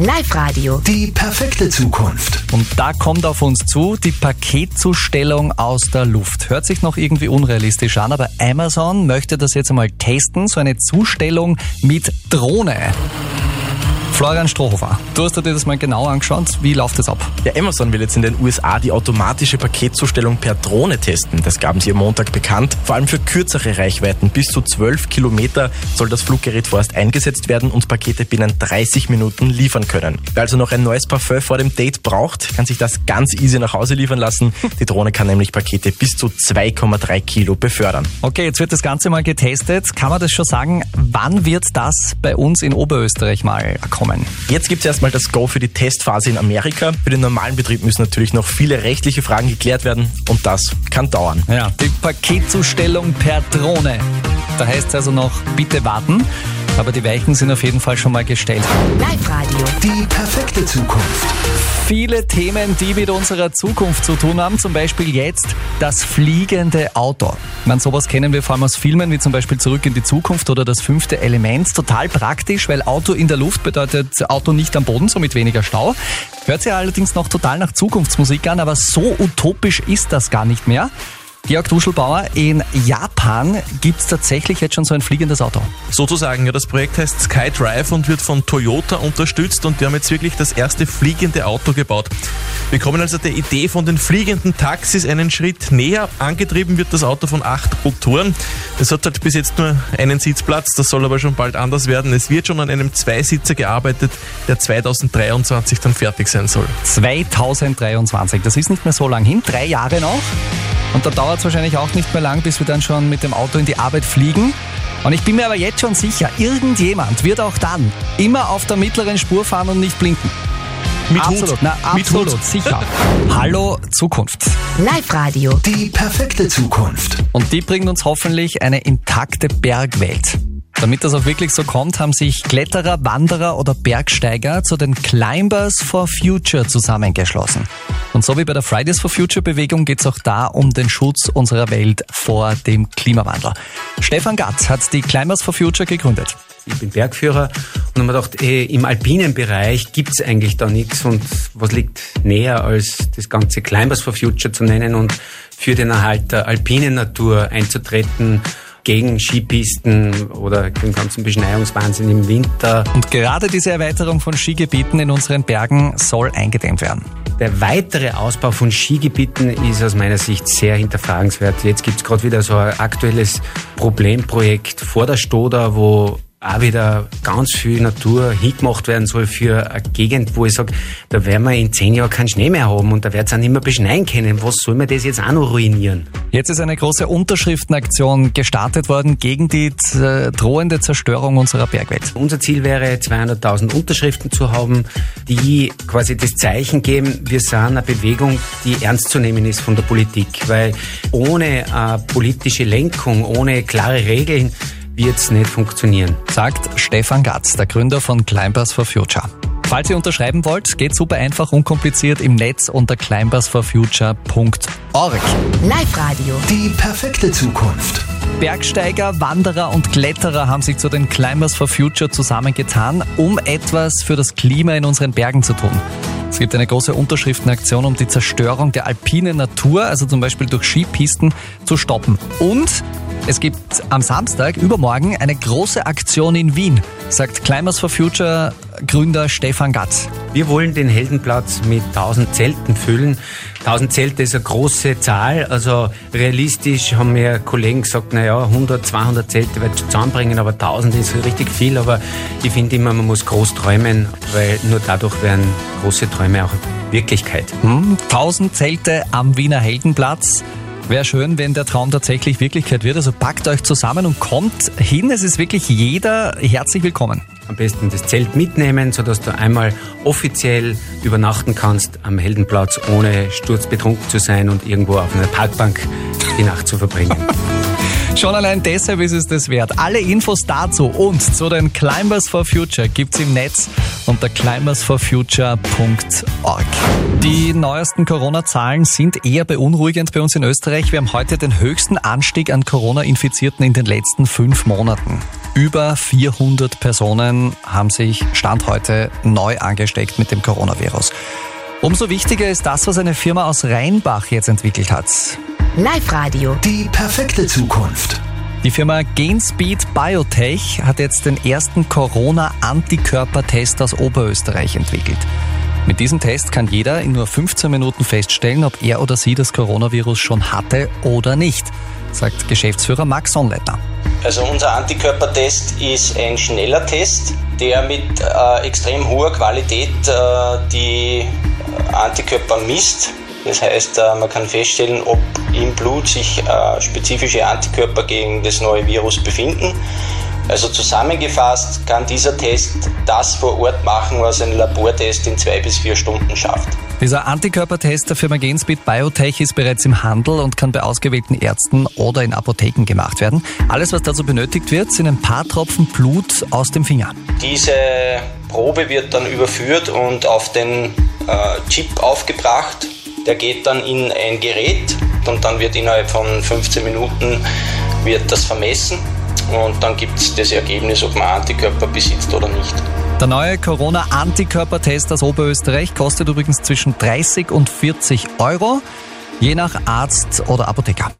Live-Radio. Die perfekte Zukunft. Und da kommt auf uns zu die Paketzustellung aus der Luft. Hört sich noch irgendwie unrealistisch an, aber Amazon möchte das jetzt einmal testen, so eine Zustellung mit Drohne. Florian Strohofer, du hast dir das mal genau angeschaut. Wie läuft das ab? Ja, Amazon will jetzt in den USA die automatische Paketzustellung per Drohne testen. Das gaben sie am Montag bekannt. Vor allem für kürzere Reichweiten. Bis zu 12 Kilometer soll das Fluggerät vorerst eingesetzt werden und Pakete binnen 30 Minuten liefern können. Wer also noch ein neues Parfum vor dem Date braucht, kann sich das ganz easy nach Hause liefern lassen. Die Drohne kann nämlich Pakete bis zu 2,3 Kilo befördern. Okay, jetzt wird das Ganze mal getestet. Kann man das schon sagen? Wann wird das bei uns in Oberösterreich mal kommen? Jetzt gibt es erstmal das Go für die Testphase in Amerika. Für den normalen Betrieb müssen natürlich noch viele rechtliche Fragen geklärt werden und das kann dauern. Ja, die Paketzustellung per Drohne. Da heißt es also noch, bitte warten. Aber die Weichen sind auf jeden Fall schon mal gestellt. Live-Radio. Die perfekte Zukunft. Viele Themen, die mit unserer Zukunft zu tun haben, zum Beispiel jetzt das fliegende Auto. Man sowas kennen wir vor allem aus Filmen, wie zum Beispiel Zurück in die Zukunft oder das fünfte Element. Total praktisch, weil Auto in der Luft bedeutet Auto nicht am Boden, somit weniger Stau. Hört sich allerdings noch total nach Zukunftsmusik an, aber so utopisch ist das gar nicht mehr. Georg Duschelbauer, in Japan gibt es tatsächlich jetzt schon so ein fliegendes Auto. Sozusagen, ja, das Projekt heißt SkyDrive und wird von Toyota unterstützt und die haben jetzt wirklich das erste fliegende Auto gebaut. Wir kommen also der Idee von den fliegenden Taxis einen Schritt näher. Angetrieben wird das Auto von acht Motoren. Es hat halt bis jetzt nur einen Sitzplatz, das soll aber schon bald anders werden. Es wird schon an einem Zweisitzer gearbeitet, der 2023 dann fertig sein soll. 2023, das ist nicht mehr so lang hin, drei Jahre noch. Und da dauert es wahrscheinlich auch nicht mehr lang, bis wir dann schon mit dem Auto in die Arbeit fliegen. Und ich bin mir aber jetzt schon sicher, irgendjemand wird auch dann immer auf der mittleren Spur fahren und nicht blinken. Mit absolut, Hut. na, Mit absolut, Hut. sicher. Hallo Zukunft. Live-Radio. Die perfekte Zukunft. Und die bringt uns hoffentlich eine intakte Bergwelt. Damit das auch wirklich so kommt, haben sich Kletterer, Wanderer oder Bergsteiger zu den Climbers for Future zusammengeschlossen. Und so wie bei der Fridays for Future Bewegung geht es auch da um den Schutz unserer Welt vor dem Klimawandel. Stefan Gatt hat die Climbers for Future gegründet. Ich bin Bergführer und habe mir gedacht, eh, im alpinen Bereich gibt's eigentlich da nichts und was liegt näher als das ganze Climbers for Future zu nennen und für den Erhalt der alpinen Natur einzutreten, gegen Skipisten oder den ganzen Beschneiungswahnsinn im Winter. Und gerade diese Erweiterung von Skigebieten in unseren Bergen soll eingedämmt werden. Der weitere Ausbau von Skigebieten ist aus meiner Sicht sehr hinterfragenswert. Jetzt gibt's gerade wieder so ein aktuelles Problemprojekt vor der Stoder, wo auch wieder ganz viel Natur hingemacht werden soll für eine Gegend, wo ich sage, da werden wir in zehn Jahren keinen Schnee mehr haben und da wird es auch nicht mehr beschneien können. Was soll man das jetzt auch noch ruinieren? Jetzt ist eine große Unterschriftenaktion gestartet worden gegen die äh, drohende Zerstörung unserer Bergwelt. Unser Ziel wäre, 200.000 Unterschriften zu haben, die quasi das Zeichen geben, wir sind eine Bewegung, die ernst zu nehmen ist von der Politik. Weil ohne äh, politische Lenkung, ohne klare Regeln, wird es nicht funktionieren. Sagt Stefan Gatz, der Gründer von Climbers for Future. Falls ihr unterschreiben wollt, geht super einfach, unkompliziert im Netz unter climbersforfuture.org. Live-Radio. Die perfekte Zukunft. Bergsteiger, Wanderer und Kletterer haben sich zu den Climbers for Future zusammengetan, um etwas für das Klima in unseren Bergen zu tun. Es gibt eine große Unterschriftenaktion, um die Zerstörung der alpinen Natur, also zum Beispiel durch Skipisten, zu stoppen. Und es gibt am Samstag, übermorgen, eine große Aktion in Wien, sagt Climbers for Future Gründer Stefan Gatz. Wir wollen den Heldenplatz mit 1000 Zelten füllen. 1000 Zelte ist eine große Zahl, also realistisch haben mir Kollegen gesagt, naja, 100, 200 Zelte wird zusammenbringen, aber 1000 ist richtig viel, aber ich finde immer, man muss groß träumen, weil nur dadurch werden große Träume auch Wirklichkeit. Hm, 1000 Zelte am Wiener Heldenplatz. Wäre schön, wenn der Traum tatsächlich Wirklichkeit wird. Also packt euch zusammen und kommt hin. Es ist wirklich jeder herzlich willkommen. Am besten das Zelt mitnehmen, sodass du einmal offiziell übernachten kannst am Heldenplatz, ohne sturzbetrunken zu sein und irgendwo auf einer Parkbank die Nacht zu verbringen. Schon allein deshalb ist es das wert. Alle Infos dazu und zu den Climbers for Future gibt's im Netz unter climbersforfuture.org. Die neuesten Corona-Zahlen sind eher beunruhigend bei uns in Österreich. Wir haben heute den höchsten Anstieg an Corona-Infizierten in den letzten fünf Monaten. Über 400 Personen haben sich Stand heute neu angesteckt mit dem Coronavirus. Umso wichtiger ist das, was eine Firma aus Rheinbach jetzt entwickelt hat. Live-Radio. Die perfekte Zukunft. Die Firma GenSpeed Biotech hat jetzt den ersten Corona-Antikörpertest aus Oberösterreich entwickelt. Mit diesem Test kann jeder in nur 15 Minuten feststellen, ob er oder sie das Coronavirus schon hatte oder nicht, sagt Geschäftsführer Max Sonnleitner. Also unser Antikörpertest ist ein schneller Test, der mit äh, extrem hoher Qualität äh, die Antikörper misst. Das heißt, äh, man kann feststellen, ob im Blut sich äh, spezifische Antikörper gegen das neue Virus befinden. Also zusammengefasst kann dieser Test das vor Ort machen, was ein Labortest in zwei bis vier Stunden schafft. Dieser Antikörpertest der Firma Genspeed Biotech ist bereits im Handel und kann bei ausgewählten Ärzten oder in Apotheken gemacht werden. Alles, was dazu benötigt wird, sind ein paar Tropfen Blut aus dem Finger. Diese Probe wird dann überführt und auf den Chip aufgebracht. Der geht dann in ein Gerät und dann wird innerhalb von 15 Minuten wird das vermessen und dann gibt es das Ergebnis, ob man Antikörper besitzt oder nicht. Der neue Corona-Antikörpertest aus Oberösterreich kostet übrigens zwischen 30 und 40 Euro, je nach Arzt oder Apotheker.